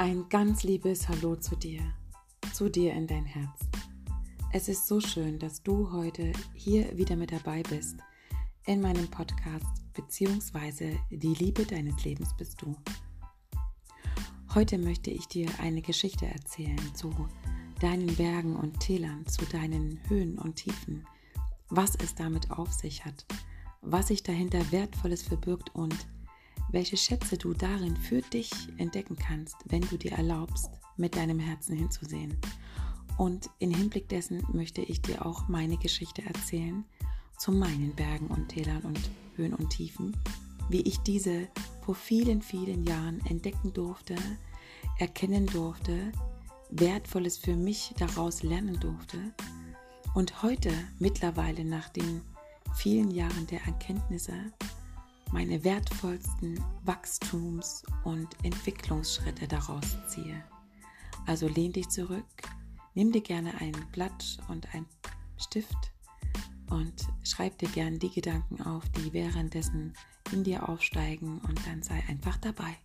Ein ganz liebes Hallo zu dir, zu dir in dein Herz. Es ist so schön, dass du heute hier wieder mit dabei bist in meinem Podcast beziehungsweise die Liebe deines Lebens bist du. Heute möchte ich dir eine Geschichte erzählen zu deinen Bergen und Tälern, zu deinen Höhen und Tiefen, was es damit auf sich hat, was sich dahinter Wertvolles verbirgt und welche Schätze du darin für dich entdecken kannst, wenn du dir erlaubst, mit deinem Herzen hinzusehen. Und in Hinblick dessen möchte ich dir auch meine Geschichte erzählen zu meinen Bergen und Tälern und Höhen und Tiefen, wie ich diese vor vielen, vielen Jahren entdecken durfte, erkennen durfte, Wertvolles für mich daraus lernen durfte und heute mittlerweile nach den vielen Jahren der Erkenntnisse meine wertvollsten Wachstums- und Entwicklungsschritte daraus ziehe. Also lehn dich zurück, nimm dir gerne ein Blatt und ein Stift und schreib dir gerne die Gedanken auf, die währenddessen in dir aufsteigen und dann sei einfach dabei.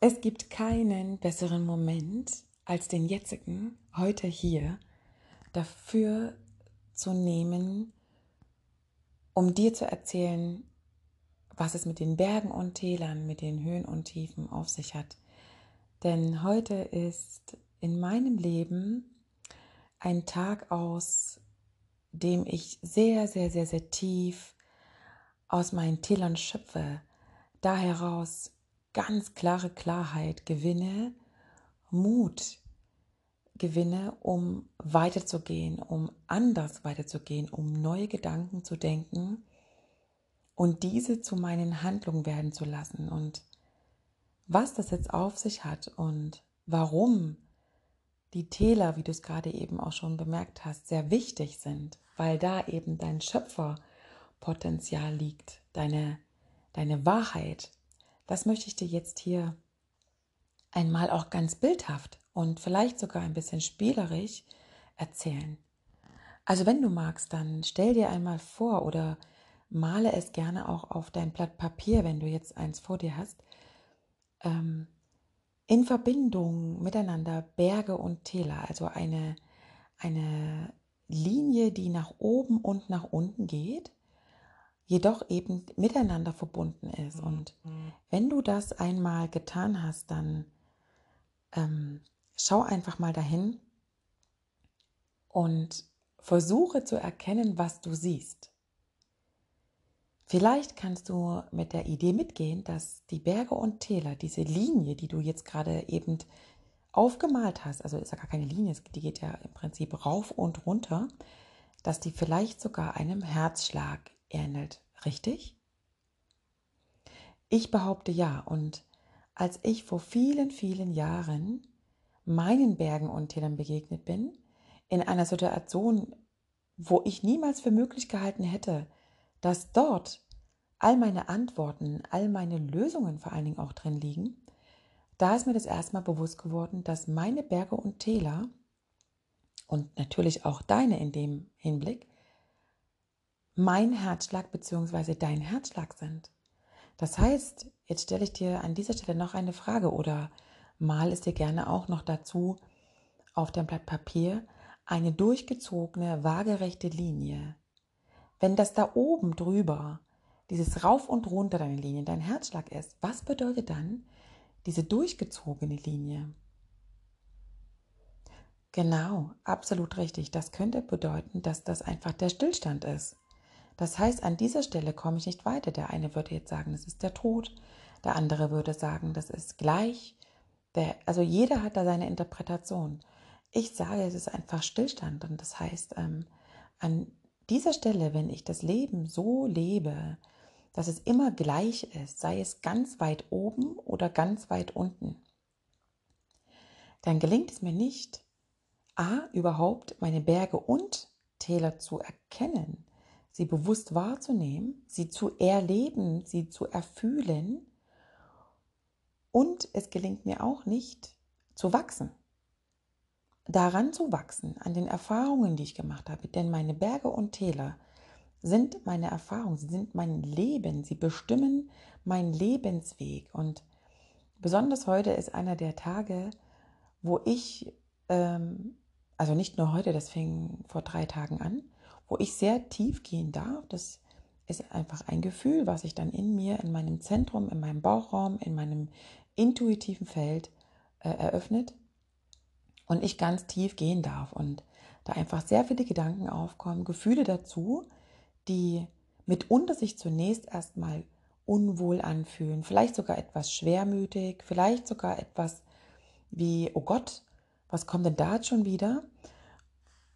Es gibt keinen besseren Moment als den jetzigen, heute hier, dafür zu nehmen, um dir zu erzählen, was es mit den Bergen und Tälern, mit den Höhen und Tiefen auf sich hat. Denn heute ist in meinem Leben ein Tag, aus dem ich sehr, sehr, sehr, sehr tief aus meinen Tälern schöpfe, da heraus ganz klare Klarheit gewinne, Mut gewinne, um weiterzugehen, um anders weiterzugehen, um neue Gedanken zu denken und diese zu meinen Handlungen werden zu lassen. Und was das jetzt auf sich hat und warum die Täler, wie du es gerade eben auch schon bemerkt hast, sehr wichtig sind, weil da eben dein Schöpferpotenzial liegt, deine, deine Wahrheit. Das möchte ich dir jetzt hier einmal auch ganz bildhaft und vielleicht sogar ein bisschen spielerisch erzählen. Also wenn du magst, dann stell dir einmal vor oder male es gerne auch auf dein Blatt Papier, wenn du jetzt eins vor dir hast, ähm, in Verbindung miteinander Berge und Täler, also eine, eine Linie, die nach oben und nach unten geht, jedoch eben miteinander verbunden ist. Und mhm. wenn du das einmal getan hast, dann ähm, schau einfach mal dahin und versuche zu erkennen, was du siehst. Vielleicht kannst du mit der Idee mitgehen, dass die Berge und Täler, diese Linie, die du jetzt gerade eben aufgemalt hast, also ist ja gar keine Linie, die geht ja im Prinzip rauf und runter, dass die vielleicht sogar einem Herzschlag ähnelt. Richtig? Ich behaupte ja. Und als ich vor vielen, vielen Jahren meinen Bergen und Tälern begegnet bin, in einer Situation, wo ich niemals für möglich gehalten hätte, dass dort all meine Antworten, all meine Lösungen vor allen Dingen auch drin liegen, da ist mir das erstmal bewusst geworden, dass meine Berge und Täler und natürlich auch deine in dem Hinblick mein Herzschlag bzw. dein Herzschlag sind. Das heißt, jetzt stelle ich dir an dieser Stelle noch eine Frage oder mal es dir gerne auch noch dazu auf dem Blatt Papier eine durchgezogene, waagerechte Linie. Wenn das da oben drüber, dieses Rauf und Runter deiner Linie, dein Herzschlag ist, was bedeutet dann diese durchgezogene Linie? Genau, absolut richtig. Das könnte bedeuten, dass das einfach der Stillstand ist. Das heißt, an dieser Stelle komme ich nicht weiter. Der eine würde jetzt sagen, das ist der Tod. Der andere würde sagen, das ist gleich. Der, also jeder hat da seine Interpretation. Ich sage, es ist einfach Stillstand. Und das heißt, ähm, an dieser Stelle, wenn ich das Leben so lebe, dass es immer gleich ist, sei es ganz weit oben oder ganz weit unten, dann gelingt es mir nicht, a, überhaupt meine Berge und Täler zu erkennen sie bewusst wahrzunehmen, sie zu erleben, sie zu erfühlen. Und es gelingt mir auch nicht zu wachsen, daran zu wachsen, an den Erfahrungen, die ich gemacht habe. Denn meine Berge und Täler sind meine Erfahrungen, sie sind mein Leben, sie bestimmen meinen Lebensweg. Und besonders heute ist einer der Tage, wo ich, ähm, also nicht nur heute, das fing vor drei Tagen an, wo ich sehr tief gehen darf. Das ist einfach ein Gefühl, was sich dann in mir, in meinem Zentrum, in meinem Bauchraum, in meinem intuitiven Feld äh, eröffnet und ich ganz tief gehen darf und da einfach sehr viele Gedanken aufkommen, Gefühle dazu, die mitunter sich zunächst erstmal unwohl anfühlen, vielleicht sogar etwas schwermütig, vielleicht sogar etwas wie, oh Gott, was kommt denn da jetzt schon wieder?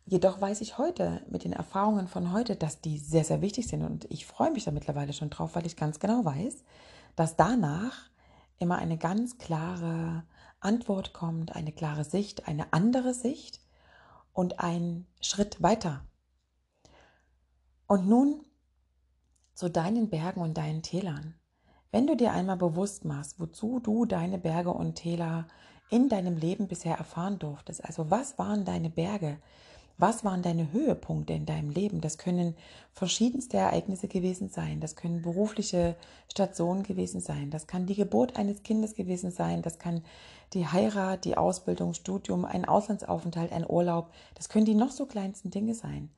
Jedoch weiß ich heute mit den Erfahrungen von heute, dass die sehr, sehr wichtig sind und ich freue mich da mittlerweile schon drauf, weil ich ganz genau weiß, dass danach immer eine ganz klare Antwort kommt, eine klare Sicht, eine andere Sicht und ein Schritt weiter. Und nun zu deinen Bergen und deinen Tälern. Wenn du dir einmal bewusst machst, wozu du deine Berge und Täler in deinem Leben bisher erfahren durftest, also was waren deine Berge, was waren deine Höhepunkte in deinem Leben? Das können verschiedenste Ereignisse gewesen sein. Das können berufliche Stationen gewesen sein. Das kann die Geburt eines Kindes gewesen sein. Das kann die Heirat, die Ausbildung, Studium, ein Auslandsaufenthalt, ein Urlaub. Das können die noch so kleinsten Dinge sein.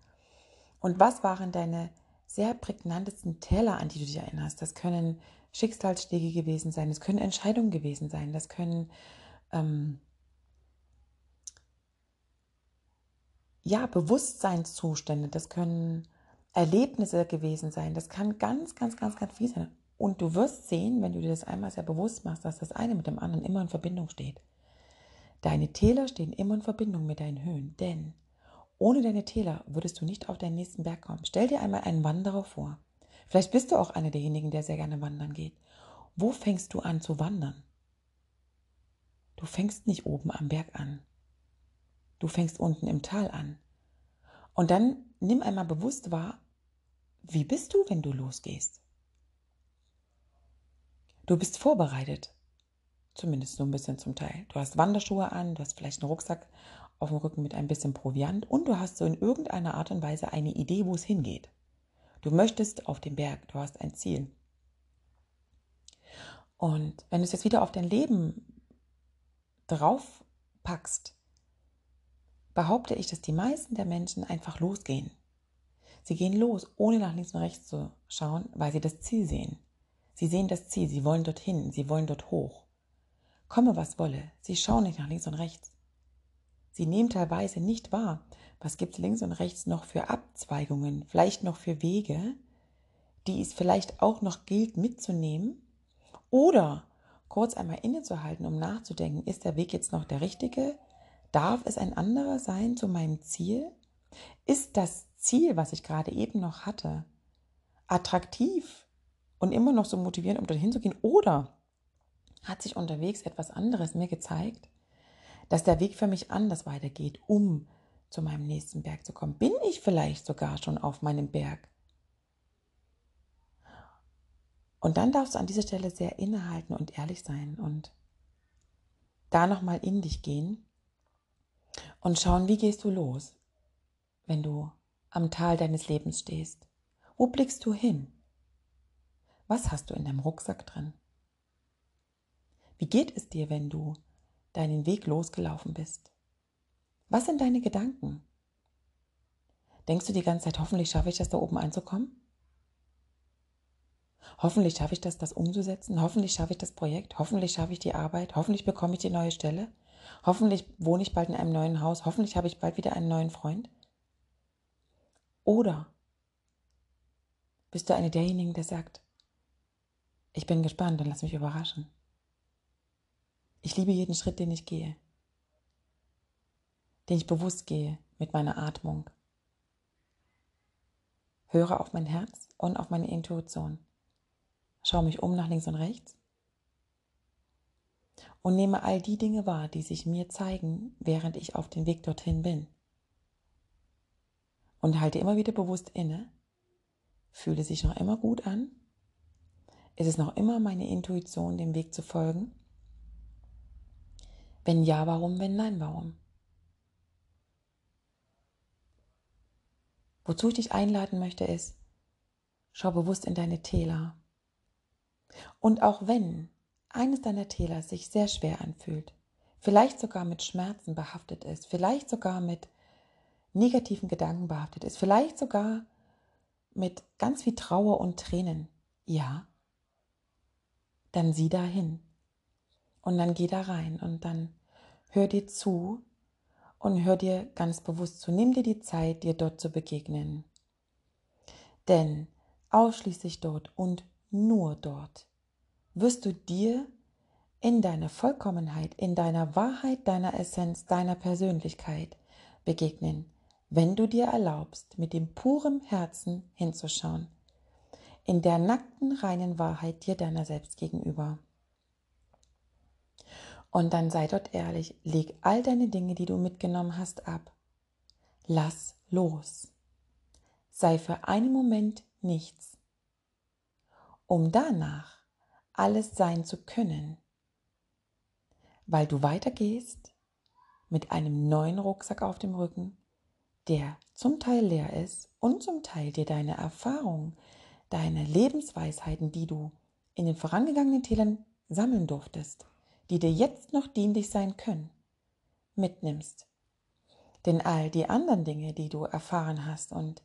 Und was waren deine sehr prägnantesten Teller, an die du dich erinnerst? Das können Schicksalsschläge gewesen sein. Das können Entscheidungen gewesen sein. Das können ähm, ja, Bewusstseinszustände, das können Erlebnisse gewesen sein, das kann ganz, ganz, ganz, ganz viel sein. Und du wirst sehen, wenn du dir das einmal sehr bewusst machst, dass das eine mit dem anderen immer in Verbindung steht. Deine Täler stehen immer in Verbindung mit deinen Höhen, denn ohne deine Täler würdest du nicht auf deinen nächsten Berg kommen. Stell dir einmal einen Wanderer vor. Vielleicht bist du auch einer derjenigen, der sehr gerne wandern geht. Wo fängst du an zu wandern? Du fängst nicht oben am Berg an. Du fängst unten im Tal an. Und dann nimm einmal bewusst wahr, wie bist du, wenn du losgehst? Du bist vorbereitet. Zumindest so ein bisschen zum Teil. Du hast Wanderschuhe an, du hast vielleicht einen Rucksack auf dem Rücken mit ein bisschen Proviant und du hast so in irgendeiner Art und Weise eine Idee, wo es hingeht. Du möchtest auf den Berg, du hast ein Ziel. Und wenn du es jetzt wieder auf dein Leben drauf packst, behaupte ich, dass die meisten der Menschen einfach losgehen. Sie gehen los, ohne nach links und rechts zu schauen, weil sie das Ziel sehen. Sie sehen das Ziel, sie wollen dorthin, sie wollen dort hoch. Komme, was wolle, sie schauen nicht nach links und rechts. Sie nehmen teilweise nicht wahr, was gibt es links und rechts noch für Abzweigungen, vielleicht noch für Wege, die es vielleicht auch noch gilt mitzunehmen oder kurz einmal innezuhalten, um nachzudenken, ist der Weg jetzt noch der richtige? Darf es ein anderer sein zu meinem Ziel? Ist das Ziel, was ich gerade eben noch hatte, attraktiv und immer noch so motivierend, um dorthin zu gehen? Oder hat sich unterwegs etwas anderes mir gezeigt, dass der Weg für mich anders weitergeht, um zu meinem nächsten Berg zu kommen? Bin ich vielleicht sogar schon auf meinem Berg? Und dann darfst du an dieser Stelle sehr innehalten und ehrlich sein und da nochmal in dich gehen und schauen, wie gehst du los, wenn du am Tal deines Lebens stehst. Wo blickst du hin? Was hast du in deinem Rucksack drin? Wie geht es dir, wenn du deinen Weg losgelaufen bist? Was sind deine Gedanken? Denkst du die ganze Zeit, hoffentlich schaffe ich das da oben anzukommen? Hoffentlich schaffe ich das, das umzusetzen. Hoffentlich schaffe ich das Projekt. Hoffentlich schaffe ich die Arbeit. Hoffentlich bekomme ich die neue Stelle. Hoffentlich wohne ich bald in einem neuen Haus. Hoffentlich habe ich bald wieder einen neuen Freund. Oder bist du eine derjenigen, der sagt, ich bin gespannt und lass mich überraschen. Ich liebe jeden Schritt, den ich gehe, den ich bewusst gehe mit meiner Atmung. Höre auf mein Herz und auf meine Intuition. Schau mich um nach links und rechts und nehme all die Dinge wahr, die sich mir zeigen, während ich auf dem Weg dorthin bin. Und halte immer wieder bewusst inne, fühle sich noch immer gut an, ist es noch immer meine Intuition, dem Weg zu folgen? Wenn ja, warum? Wenn nein, warum? Wozu ich dich einladen möchte, ist, Schau bewusst in deine Täler. Und auch wenn eines deiner Täler sich sehr schwer anfühlt, vielleicht sogar mit Schmerzen behaftet ist, vielleicht sogar mit negativen Gedanken behaftet ist, vielleicht sogar mit ganz viel Trauer und Tränen, ja, dann sieh da hin und dann geh da rein und dann hör dir zu und hör dir ganz bewusst zu. Nimm dir die Zeit, dir dort zu begegnen. Denn ausschließlich dort und nur dort wirst du dir in deiner Vollkommenheit, in deiner Wahrheit, deiner Essenz, deiner Persönlichkeit begegnen, wenn du dir erlaubst, mit dem purem Herzen hinzuschauen, in der nackten, reinen Wahrheit dir deiner selbst gegenüber. Und dann sei dort ehrlich, leg all deine Dinge, die du mitgenommen hast, ab. Lass los. Sei für einen Moment nichts, um danach alles sein zu können, weil du weitergehst mit einem neuen Rucksack auf dem Rücken, der zum Teil leer ist und zum Teil dir deine Erfahrungen, deine Lebensweisheiten, die du in den vorangegangenen Tälern sammeln durftest, die dir jetzt noch dienlich sein können, mitnimmst. Denn all die anderen Dinge, die du erfahren hast und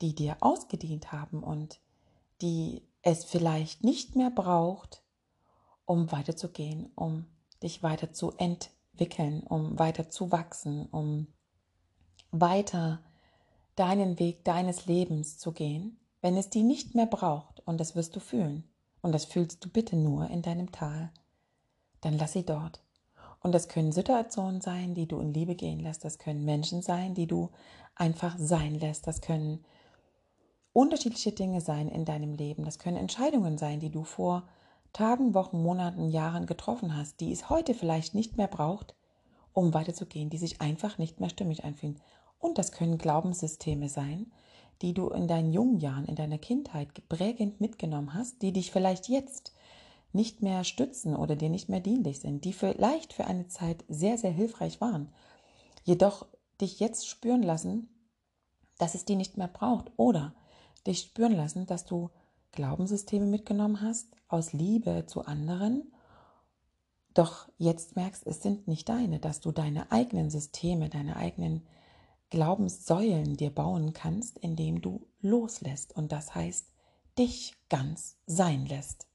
die dir ausgedient haben und die es vielleicht nicht mehr braucht, um weiterzugehen, um dich weiter zu entwickeln, um weiter zu wachsen, um weiter deinen Weg deines Lebens zu gehen, wenn es die nicht mehr braucht, und das wirst du fühlen, und das fühlst du bitte nur in deinem Tal, dann lass sie dort. Und das können Situationen sein, die du in Liebe gehen lässt, das können Menschen sein, die du einfach sein lässt, das können unterschiedliche Dinge sein in deinem Leben, das können Entscheidungen sein, die du vor Tagen, Wochen, Monaten, Jahren getroffen hast, die es heute vielleicht nicht mehr braucht, um weiterzugehen, die sich einfach nicht mehr stimmig anfühlen. Und das können Glaubenssysteme sein, die du in deinen jungen Jahren, in deiner Kindheit prägend mitgenommen hast, die dich vielleicht jetzt nicht mehr stützen oder dir nicht mehr dienlich sind, die vielleicht für eine Zeit sehr, sehr hilfreich waren, jedoch dich jetzt spüren lassen, dass es die nicht mehr braucht oder dich spüren lassen, dass du Glaubenssysteme mitgenommen hast aus Liebe zu anderen, doch jetzt merkst, es sind nicht deine, dass du deine eigenen Systeme, deine eigenen Glaubenssäulen dir bauen kannst, indem du loslässt und das heißt, dich ganz sein lässt.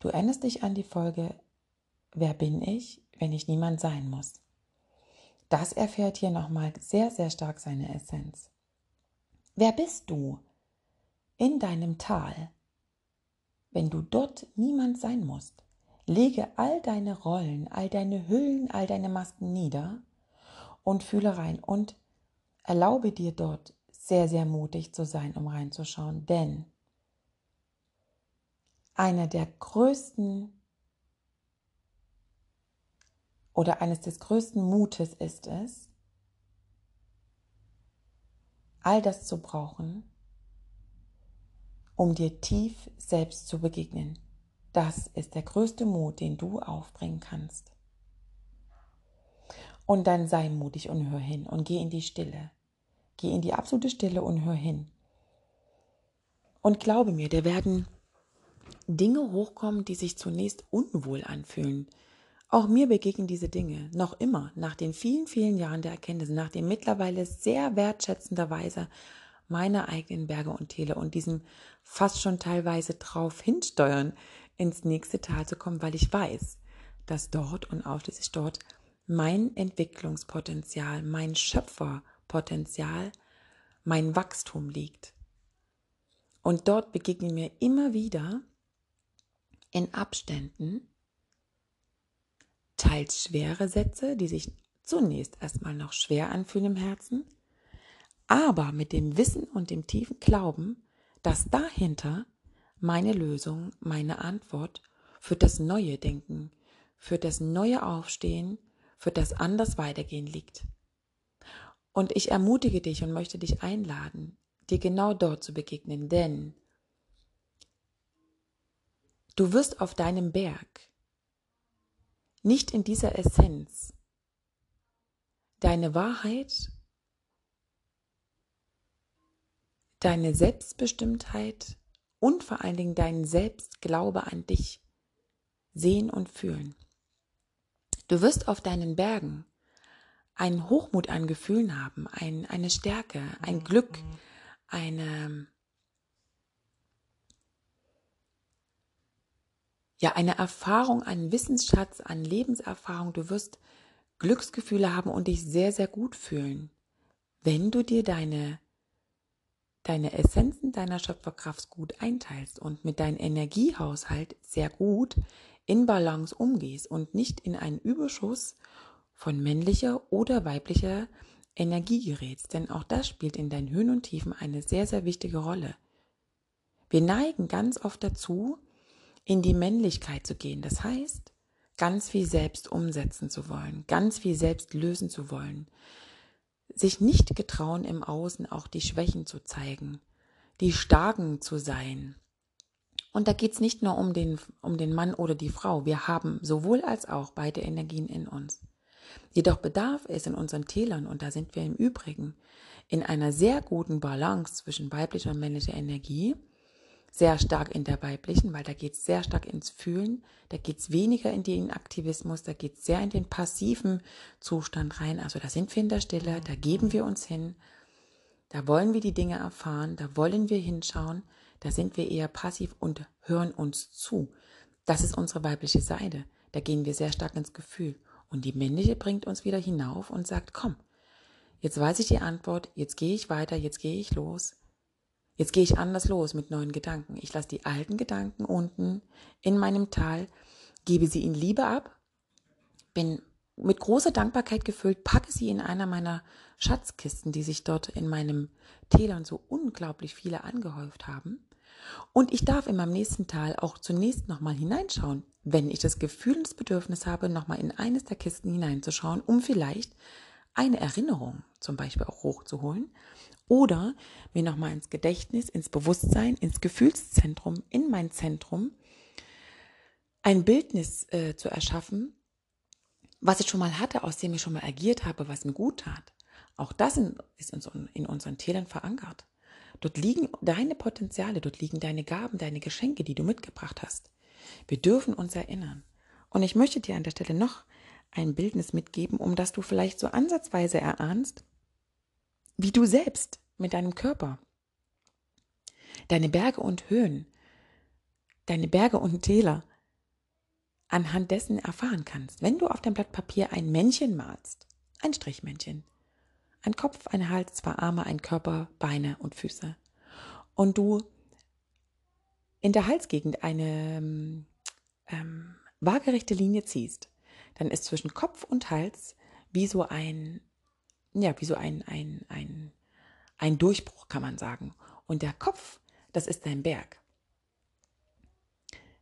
Du erinnerst dich an die Folge Wer bin ich, wenn ich niemand sein muss? Das erfährt hier nochmal sehr, sehr stark seine Essenz. Wer bist du in deinem Tal, wenn du dort niemand sein musst? Lege all deine Rollen, all deine Hüllen, all deine Masken nieder und fühle rein und erlaube dir dort sehr, sehr mutig zu sein, um reinzuschauen, denn einer der größten oder eines des größten Mutes ist es, all das zu brauchen, um dir tief selbst zu begegnen. Das ist der größte Mut, den du aufbringen kannst. Und dann sei mutig und hör hin und geh in die Stille. Geh in die absolute Stille und hör hin. Und glaube mir, der werden Dinge hochkommen, die sich zunächst unwohl anfühlen. Auch mir begegnen diese Dinge noch immer nach den vielen, vielen Jahren der Erkenntnis, nach dem mittlerweile sehr wertschätzenderweise meiner eigenen Berge und Täler und diesem fast schon teilweise drauf hinsteuern, ins nächste Tal zu kommen, weil ich weiß, dass dort und ausschließlich dort mein Entwicklungspotenzial, mein Schöpferpotenzial, mein Wachstum liegt. Und dort begegnen mir immer wieder in Abständen teils schwere Sätze, die sich zunächst erstmal noch schwer anfühlen im Herzen, aber mit dem Wissen und dem tiefen Glauben, dass dahinter meine Lösung, meine Antwort für das neue Denken, für das neue Aufstehen, für das anders weitergehen liegt. Und ich ermutige dich und möchte dich einladen, dir genau dort zu begegnen, denn Du wirst auf deinem Berg nicht in dieser Essenz. Deine Wahrheit, deine Selbstbestimmtheit und vor allen Dingen deinen Selbstglaube an dich sehen und fühlen. Du wirst auf deinen Bergen einen Hochmut an Gefühlen haben, ein, eine Stärke, ein Glück, eine, ja, eine Erfahrung, einen Wissensschatz, an Lebenserfahrung. Du wirst Glücksgefühle haben und dich sehr, sehr gut fühlen, wenn du dir deine, deine Essenzen deiner Schöpferkraft gut einteilst und mit deinem Energiehaushalt sehr gut in Balance umgehst und nicht in einen Überschuss von männlicher oder weiblicher Energie gerätst, denn auch das spielt in deinen Höhen und Tiefen eine sehr, sehr wichtige Rolle. Wir neigen ganz oft dazu, in die Männlichkeit zu gehen. Das heißt, ganz viel selbst umsetzen zu wollen, ganz viel selbst lösen zu wollen, sich nicht getrauen, im Außen auch die Schwächen zu zeigen, die Starken zu sein. Und da geht es nicht nur um den, um den Mann oder die Frau. Wir haben sowohl als auch beide Energien in uns. Jedoch bedarf es in unseren Tälern, und da sind wir im Übrigen, in einer sehr guten Balance zwischen weiblicher und männlicher Energie, sehr stark in der weiblichen, weil da geht es sehr stark ins Fühlen, da geht es weniger in den Aktivismus, da geht es sehr in den passiven Zustand rein. Also da sind wir in der Stille, da geben wir uns hin, da wollen wir die Dinge erfahren, da wollen wir hinschauen, da sind wir eher passiv und hören uns zu. Das ist unsere weibliche Seite. Da gehen wir sehr stark ins Gefühl. Und die männliche bringt uns wieder hinauf und sagt, komm, jetzt weiß ich die Antwort, jetzt gehe ich weiter, jetzt gehe ich los. Jetzt gehe ich anders los mit neuen Gedanken. Ich lasse die alten Gedanken unten in meinem Tal, gebe sie in Liebe ab, bin mit großer Dankbarkeit gefüllt, packe sie in einer meiner Schatzkisten, die sich dort in meinem Tälern so unglaublich viele angehäuft haben. Und ich darf in meinem nächsten Tal auch zunächst nochmal hineinschauen, wenn ich das Gefühl und das Bedürfnis habe, nochmal in eines der Kisten hineinzuschauen, um vielleicht eine Erinnerung zum Beispiel auch hochzuholen oder mir nochmal ins Gedächtnis, ins Bewusstsein, ins Gefühlszentrum, in mein Zentrum ein Bildnis äh, zu erschaffen, was ich schon mal hatte, aus dem ich schon mal agiert habe, was mir gut tat. Auch das in, ist in, in unseren Tälern verankert. Dort liegen deine Potenziale, dort liegen deine Gaben, deine Geschenke, die du mitgebracht hast. Wir dürfen uns erinnern. Und ich möchte dir an der Stelle noch ein Bildnis mitgeben, um das du vielleicht so ansatzweise erahnst, wie du selbst mit deinem Körper deine Berge und Höhen, deine Berge und Täler anhand dessen erfahren kannst. Wenn du auf dein Blatt Papier ein Männchen malst, ein Strichmännchen, ein Kopf, ein Hals, zwei Arme, ein Körper, Beine und Füße. Und du in der Halsgegend eine ähm, waagerechte Linie ziehst, dann ist zwischen Kopf und Hals wie so ein, ja, wie so ein, ein, ein, ein Durchbruch, kann man sagen. Und der Kopf, das ist dein Berg.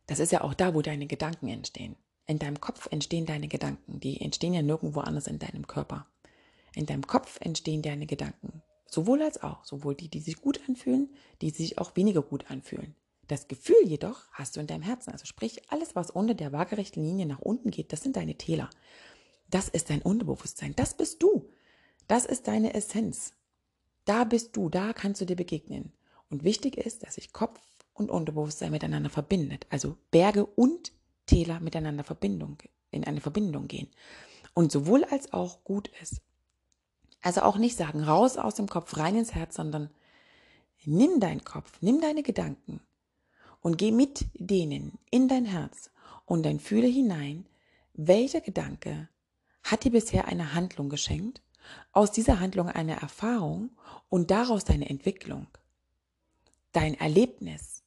Das ist ja auch da, wo deine Gedanken entstehen. In deinem Kopf entstehen deine Gedanken. Die entstehen ja nirgendwo anders in deinem Körper. In deinem Kopf entstehen deine Gedanken. Sowohl als auch. Sowohl die, die sich gut anfühlen, die sich auch weniger gut anfühlen. Das Gefühl jedoch hast du in deinem Herzen. Also sprich, alles, was unter der waagerechten Linie nach unten geht, das sind deine Täler. Das ist dein Unterbewusstsein. Das bist du. Das ist deine Essenz. Da bist du. Da kannst du dir begegnen. Und wichtig ist, dass sich Kopf und Unterbewusstsein miteinander verbindet. Also Berge und Täler miteinander Verbindung, in eine Verbindung gehen. Und sowohl als auch gut ist. Also auch nicht sagen, raus aus dem Kopf, rein ins Herz, sondern nimm deinen Kopf, nimm deine Gedanken und geh mit denen in dein Herz und dann fühle hinein, welcher Gedanke hat dir bisher eine Handlung geschenkt, aus dieser Handlung eine Erfahrung und daraus deine Entwicklung, dein Erlebnis,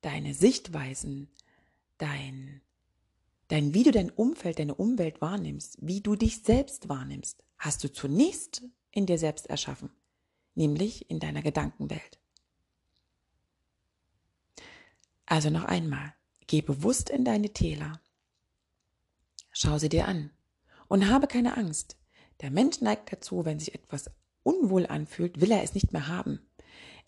deine Sichtweisen, dein, dein, wie du dein Umfeld, deine Umwelt wahrnimmst, wie du dich selbst wahrnimmst hast du zunächst in dir selbst erschaffen, nämlich in deiner Gedankenwelt. Also noch einmal, geh bewusst in deine Täler, schau sie dir an und habe keine Angst. Der Mensch neigt dazu, wenn sich etwas unwohl anfühlt, will er es nicht mehr haben.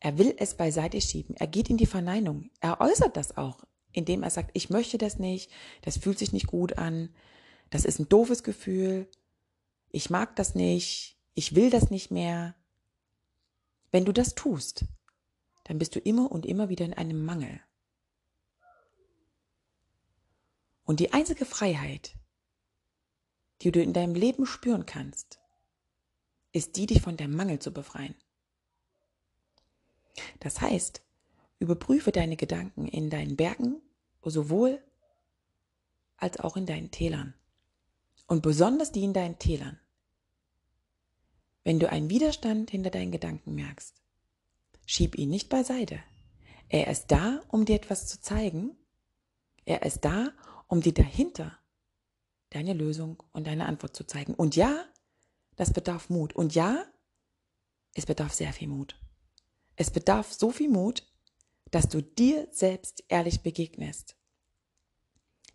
Er will es beiseite schieben. Er geht in die Verneinung. Er äußert das auch, indem er sagt, ich möchte das nicht, das fühlt sich nicht gut an, das ist ein doofes Gefühl, ich mag das nicht, ich will das nicht mehr. Wenn du das tust, dann bist du immer und immer wieder in einem Mangel. Und die einzige Freiheit, die du in deinem Leben spüren kannst, ist die, dich von dem Mangel zu befreien. Das heißt, überprüfe deine Gedanken in deinen Bergen sowohl als auch in deinen Tälern. Und besonders die in deinen Tälern. Wenn du einen Widerstand hinter deinen Gedanken merkst, schieb ihn nicht beiseite. Er ist da, um dir etwas zu zeigen. Er ist da, um dir dahinter deine Lösung und deine Antwort zu zeigen. Und ja, das bedarf Mut. Und ja, es bedarf sehr viel Mut. Es bedarf so viel Mut, dass du dir selbst ehrlich begegnest.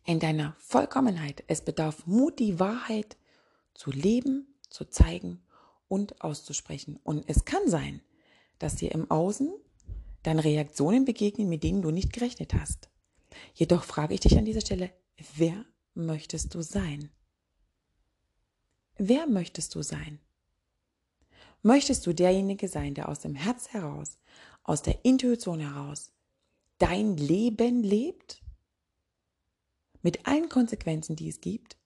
In deiner Vollkommenheit. Es bedarf Mut, die Wahrheit zu leben, zu zeigen und auszusprechen. Und es kann sein, dass dir im Außen dann Reaktionen begegnen, mit denen du nicht gerechnet hast. Jedoch frage ich dich an dieser Stelle, wer möchtest du sein? Wer möchtest du sein? Möchtest du derjenige sein, der aus dem Herz heraus, aus der Intuition heraus dein Leben lebt? Mit allen Konsequenzen, die es gibt?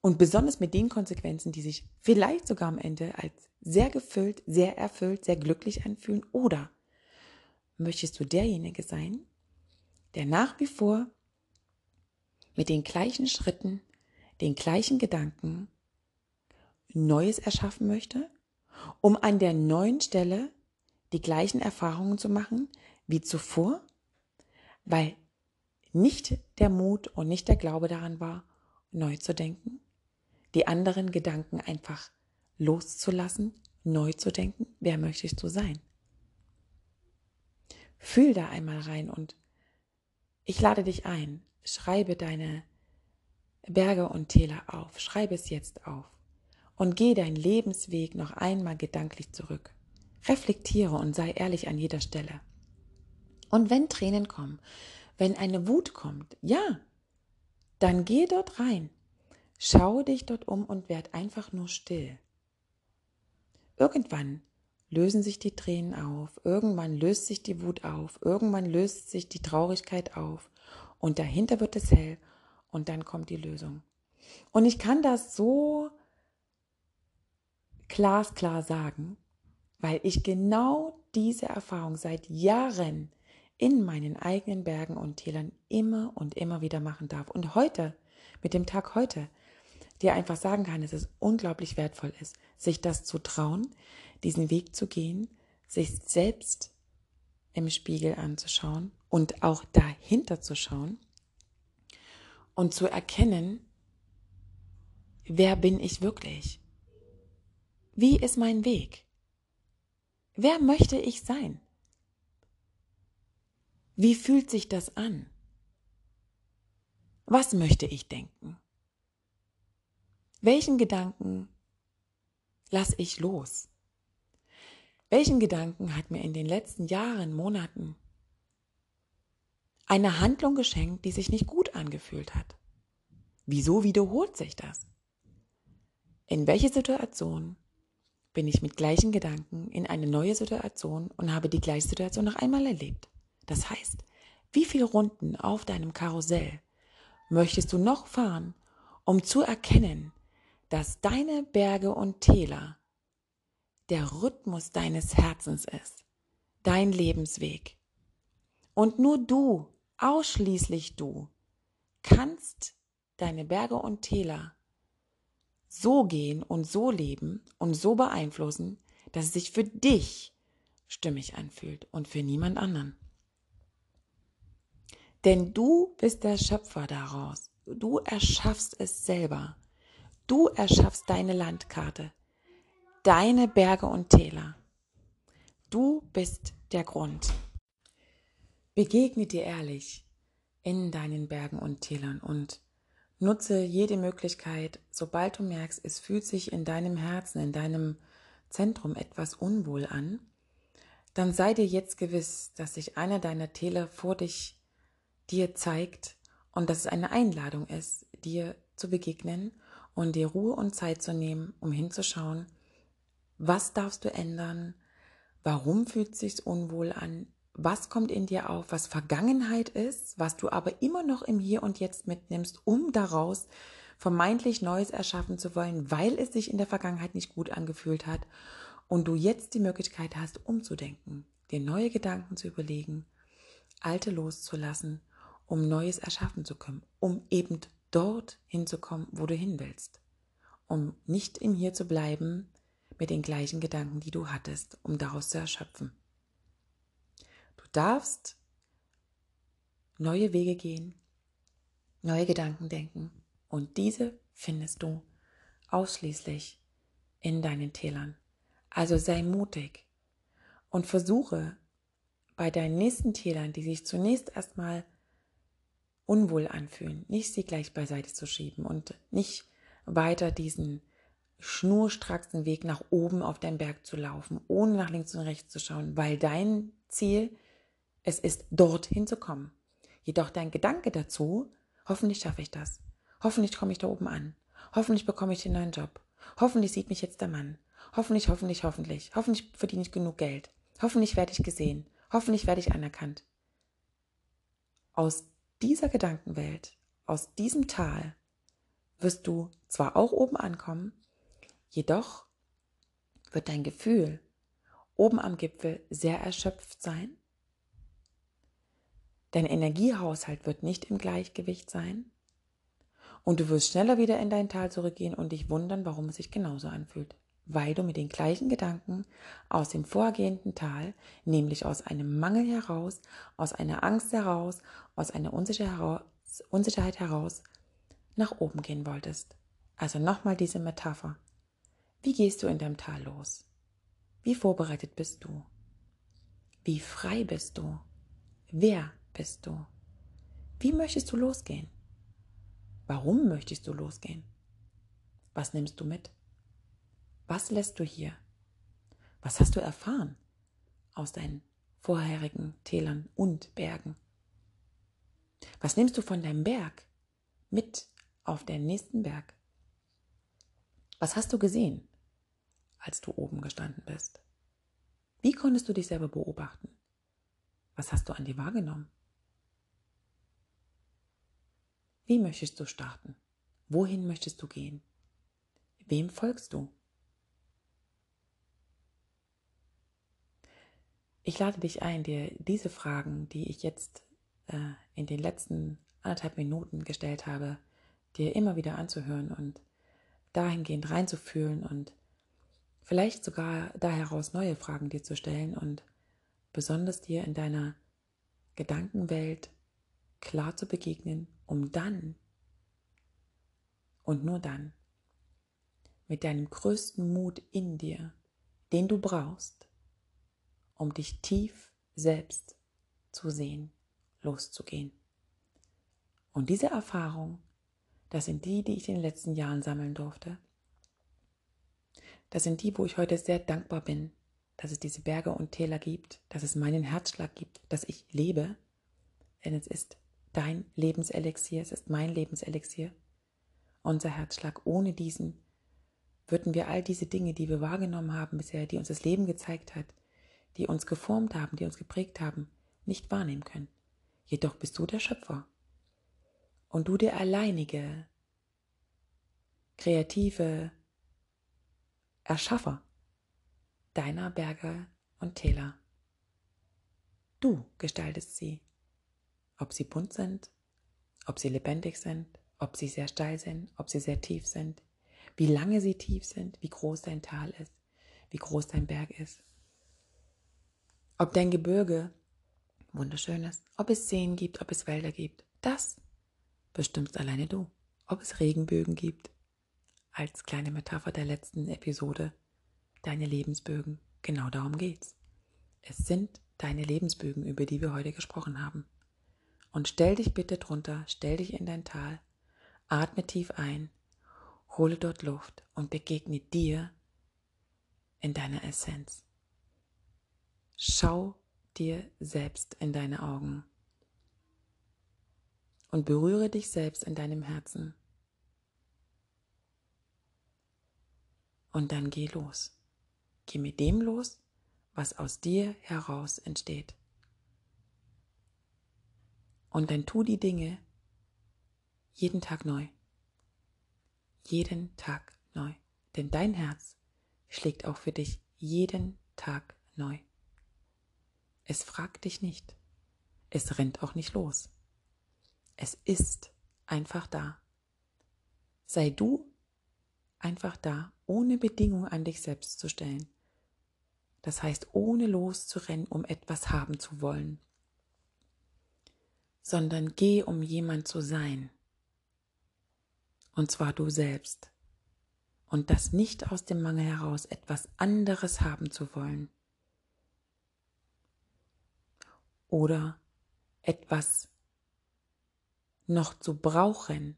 Und besonders mit den Konsequenzen, die sich vielleicht sogar am Ende als sehr gefüllt, sehr erfüllt, sehr glücklich anfühlen? Oder möchtest du derjenige sein, der nach wie vor mit den gleichen Schritten, den gleichen Gedanken Neues erschaffen möchte, um an der neuen Stelle die gleichen Erfahrungen zu machen wie zuvor, weil nicht der Mut und nicht der Glaube daran war, neu zu denken, die anderen Gedanken einfach loszulassen, neu zu denken, wer möchtest du sein? Fühl da einmal rein und ich lade dich ein, schreibe deine Berge und Täler auf, schreibe es jetzt auf und geh deinen Lebensweg noch einmal gedanklich zurück. Reflektiere und sei ehrlich an jeder Stelle. Und wenn Tränen kommen, wenn eine Wut kommt, ja, dann geh dort rein Schau dich dort um und werd einfach nur still. Irgendwann lösen sich die Tränen auf, irgendwann löst sich die Wut auf, irgendwann löst sich die Traurigkeit auf und dahinter wird es hell und dann kommt die Lösung. Und ich kann das so glasklar sagen, weil ich genau diese Erfahrung seit Jahren in meinen eigenen Bergen und Tälern immer und immer wieder machen darf. Und heute, mit dem Tag heute, dir einfach sagen kann, dass es unglaublich wertvoll ist, sich das zu trauen, diesen Weg zu gehen, sich selbst im Spiegel anzuschauen und auch dahinter zu schauen und zu erkennen, wer bin ich wirklich? Wie ist mein Weg? Wer möchte ich sein? Wie fühlt sich das an? Was möchte ich denken? Welchen Gedanken lasse ich los? Welchen Gedanken hat mir in den letzten Jahren, Monaten eine Handlung geschenkt, die sich nicht gut angefühlt hat? Wieso wiederholt sich das? In welche Situation bin ich mit gleichen Gedanken in eine neue Situation und habe die gleiche Situation noch einmal erlebt? Das heißt, wie viele Runden auf deinem Karussell möchtest du noch fahren, um zu erkennen, dass deine Berge und Täler der Rhythmus deines Herzens ist, dein Lebensweg. Und nur du, ausschließlich du, kannst deine Berge und Täler so gehen und so leben und so beeinflussen, dass es sich für dich stimmig anfühlt und für niemand anderen. Denn du bist der Schöpfer daraus. Du erschaffst es selber. Du erschaffst deine Landkarte, deine Berge und Täler. Du bist der Grund. Begegne dir ehrlich in deinen Bergen und Tälern und nutze jede Möglichkeit, sobald du merkst, es fühlt sich in deinem Herzen, in deinem Zentrum etwas unwohl an, dann sei dir jetzt gewiss, dass sich einer deiner Täler vor dich dir zeigt und dass es eine Einladung ist, dir zu begegnen und dir Ruhe und Zeit zu nehmen, um hinzuschauen, was darfst du ändern, warum fühlt es sich unwohl an, was kommt in dir auf, was Vergangenheit ist, was du aber immer noch im Hier und Jetzt mitnimmst, um daraus vermeintlich Neues erschaffen zu wollen, weil es sich in der Vergangenheit nicht gut angefühlt hat und du jetzt die Möglichkeit hast, umzudenken, dir neue Gedanken zu überlegen, alte loszulassen, um Neues erschaffen zu können, um eben dort hinzukommen, wo du hin willst, um nicht im Hier zu bleiben mit den gleichen Gedanken, die du hattest, um daraus zu erschöpfen. Darfst neue Wege gehen, neue Gedanken denken und diese findest du ausschließlich in deinen Tälern. Also sei mutig und versuche bei deinen nächsten Tälern, die sich zunächst erstmal unwohl anfühlen, nicht sie gleich beiseite zu schieben und nicht weiter diesen schnurstracksten Weg nach oben auf den Berg zu laufen, ohne nach links und rechts zu schauen, weil dein Ziel es ist, dorthin zu kommen. Jedoch dein Gedanke dazu, hoffentlich schaffe ich das, hoffentlich komme ich da oben an, hoffentlich bekomme ich den neuen Job, hoffentlich sieht mich jetzt der Mann, hoffentlich, hoffentlich, hoffentlich, hoffentlich verdiene ich genug Geld, hoffentlich werde ich gesehen, hoffentlich werde ich anerkannt. Aus dieser Gedankenwelt, aus diesem Tal, wirst du zwar auch oben ankommen, jedoch wird dein Gefühl oben am Gipfel sehr erschöpft sein. Dein Energiehaushalt wird nicht im Gleichgewicht sein. Und du wirst schneller wieder in dein Tal zurückgehen und dich wundern, warum es sich genauso anfühlt weil du mit den gleichen Gedanken aus dem vorgehenden Tal, nämlich aus einem Mangel heraus, aus einer Angst heraus, aus einer Unsicherheit heraus, nach oben gehen wolltest. Also nochmal diese Metapher. Wie gehst du in deinem Tal los? Wie vorbereitet bist du? Wie frei bist du? Wer bist du? Wie möchtest du losgehen? Warum möchtest du losgehen? Was nimmst du mit? Was lässt du hier? Was hast du erfahren aus deinen vorherigen Tälern und Bergen? Was nimmst du von deinem Berg mit auf den nächsten Berg? Was hast du gesehen, als du oben gestanden bist? Wie konntest du dich selber beobachten? Was hast du an dir wahrgenommen? Wie möchtest du starten? Wohin möchtest du gehen? Wem folgst du? Ich lade dich ein, dir diese Fragen, die ich jetzt äh, in den letzten anderthalb Minuten gestellt habe, dir immer wieder anzuhören und dahingehend reinzufühlen und vielleicht sogar da heraus neue Fragen dir zu stellen und besonders dir in deiner Gedankenwelt klar zu begegnen, um dann und nur dann mit deinem größten Mut in dir, den du brauchst, um dich tief selbst zu sehen, loszugehen. Und diese Erfahrung, das sind die, die ich in den letzten Jahren sammeln durfte. Das sind die, wo ich heute sehr dankbar bin, dass es diese Berge und Täler gibt, dass es meinen Herzschlag gibt, dass ich lebe, denn es ist dein Lebenselixier, es ist mein Lebenselixier, unser Herzschlag. Ohne diesen würden wir all diese Dinge, die wir wahrgenommen haben bisher, die uns das Leben gezeigt hat, die uns geformt haben, die uns geprägt haben, nicht wahrnehmen können. Jedoch bist du der Schöpfer und du der alleinige, kreative Erschaffer deiner Berge und Täler. Du gestaltest sie, ob sie bunt sind, ob sie lebendig sind, ob sie sehr steil sind, ob sie sehr tief sind, wie lange sie tief sind, wie groß dein Tal ist, wie groß dein Berg ist. Ob dein Gebirge wunderschön ist, ob es Seen gibt, ob es Wälder gibt, das bestimmst alleine du. Ob es Regenbögen gibt, als kleine Metapher der letzten Episode, deine Lebensbögen, genau darum geht's. Es sind deine Lebensbögen, über die wir heute gesprochen haben. Und stell dich bitte drunter, stell dich in dein Tal, atme tief ein, hole dort Luft und begegne dir in deiner Essenz. Schau dir selbst in deine Augen und berühre dich selbst in deinem Herzen. Und dann geh los. Geh mit dem los, was aus dir heraus entsteht. Und dann tu die Dinge jeden Tag neu. Jeden Tag neu. Denn dein Herz schlägt auch für dich jeden Tag neu. Es fragt dich nicht. Es rennt auch nicht los. Es ist einfach da. Sei du einfach da, ohne Bedingungen an dich selbst zu stellen. Das heißt, ohne loszurennen, um etwas haben zu wollen, sondern geh, um jemand zu sein. Und zwar du selbst. Und das nicht aus dem Mangel heraus, etwas anderes haben zu wollen. Oder etwas noch zu brauchen,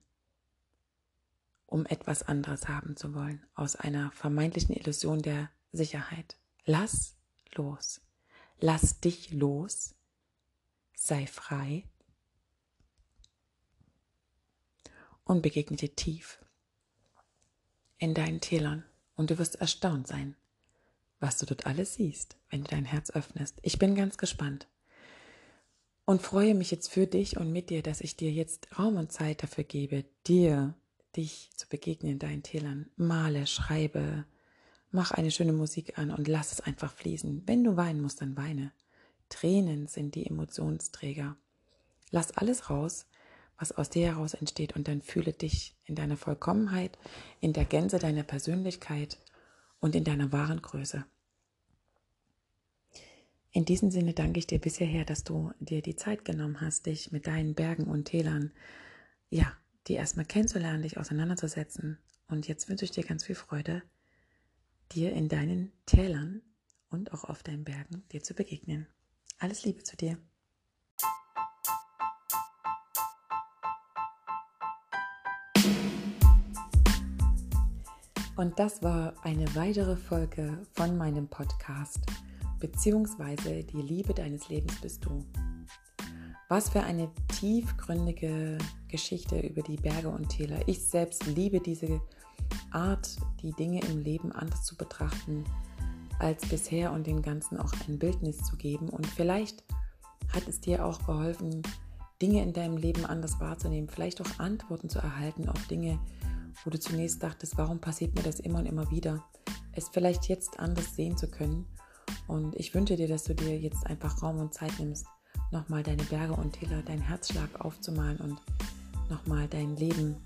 um etwas anderes haben zu wollen, aus einer vermeintlichen Illusion der Sicherheit. Lass los. Lass dich los. Sei frei. Und begegne dir tief in deinen Tälern. Und du wirst erstaunt sein, was du dort alles siehst, wenn du dein Herz öffnest. Ich bin ganz gespannt und freue mich jetzt für dich und mit dir, dass ich dir jetzt Raum und Zeit dafür gebe, dir, dich zu begegnen in deinen Tälern. Male, schreibe, mach eine schöne Musik an und lass es einfach fließen. Wenn du weinen musst, dann weine. Tränen sind die Emotionsträger. Lass alles raus, was aus dir heraus entsteht und dann fühle dich in deiner Vollkommenheit, in der Gänze deiner Persönlichkeit und in deiner wahren Größe. In diesem Sinne danke ich dir bisher, dass du dir die Zeit genommen hast, dich mit deinen Bergen und Tälern, ja, die erstmal kennenzulernen, dich auseinanderzusetzen. Und jetzt wünsche ich dir ganz viel Freude, dir in deinen Tälern und auch auf deinen Bergen dir zu begegnen. Alles Liebe zu dir. Und das war eine weitere Folge von meinem Podcast beziehungsweise die Liebe deines Lebens bist du. Was für eine tiefgründige Geschichte über die Berge und Täler. Ich selbst liebe diese Art, die Dinge im Leben anders zu betrachten als bisher und den Ganzen auch ein Bildnis zu geben. Und vielleicht hat es dir auch geholfen, Dinge in deinem Leben anders wahrzunehmen, vielleicht auch Antworten zu erhalten auf Dinge, wo du zunächst dachtest, warum passiert mir das immer und immer wieder, es vielleicht jetzt anders sehen zu können und ich wünsche dir, dass du dir jetzt einfach Raum und Zeit nimmst, nochmal deine Berge und Täler, deinen Herzschlag aufzumalen und nochmal dein Leben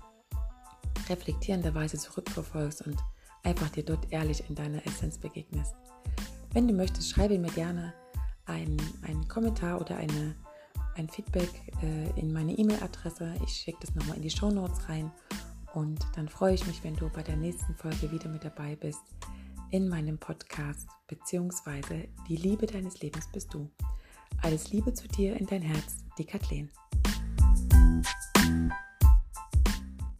reflektierenderweise zurückverfolgst und einfach dir dort ehrlich in deiner Essenz begegnest. Wenn du möchtest, schreibe mir gerne einen, einen Kommentar oder eine, ein Feedback äh, in meine E-Mail-Adresse. Ich schicke das nochmal in die Show Notes rein und dann freue ich mich, wenn du bei der nächsten Folge wieder mit dabei bist in meinem Podcast beziehungsweise die Liebe deines Lebens bist du. Alles Liebe zu dir in dein Herz, die Kathleen.